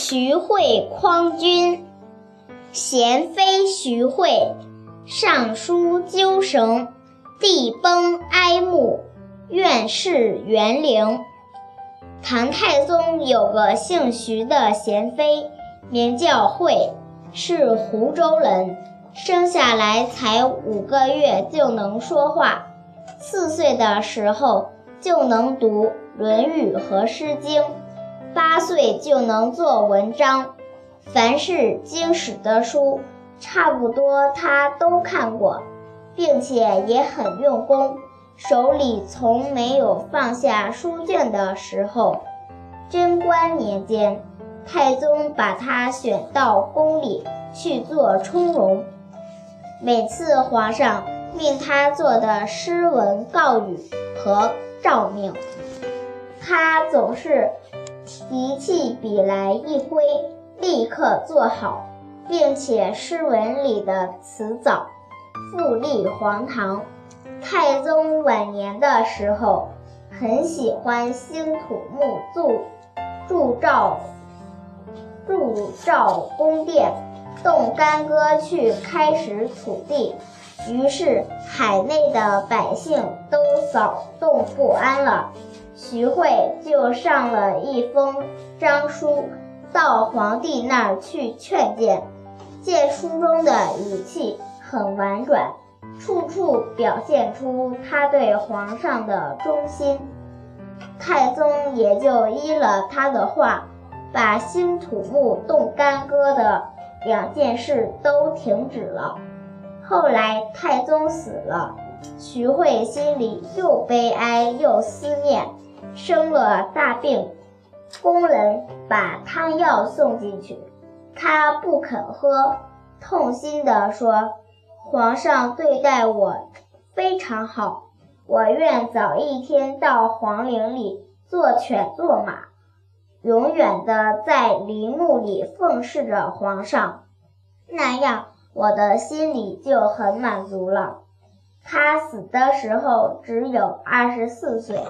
徐惠匡君，贤妃徐惠，上书纠绳，地崩哀慕，愿是园陵。唐太宗有个姓徐的贤妃，名叫惠，是湖州人，生下来才五个月就能说话，四岁的时候就能读《论语》和《诗经》。八岁就能做文章，凡是经史的书，差不多他都看过，并且也很用功，手里从没有放下书卷的时候。贞观年间，太宗把他选到宫里去做充容，每次皇上命他做的诗文告语和诏命，他总是。提起笔来一挥，立刻做好，并且诗文里的词藻富丽堂皇。太宗晚年的时候，很喜欢兴土木铸铸造铸造宫殿，动干戈去开始土地，于是海内的百姓都躁动不安了。徐惠就上了一封章书，到皇帝那儿去劝谏。见书中的语气很婉转，处处表现出他对皇上的忠心。太宗也就依了他的话，把兴土木、动干戈的两件事都停止了。后来太宗死了，徐惠心里又悲哀又思念。生了大病，工人把汤药送进去，他不肯喝，痛心地说：“皇上对待我非常好，我愿早一天到皇陵里做犬做马，永远的在陵墓里奉侍着皇上，那样我的心里就很满足了。”他死的时候只有二十四岁。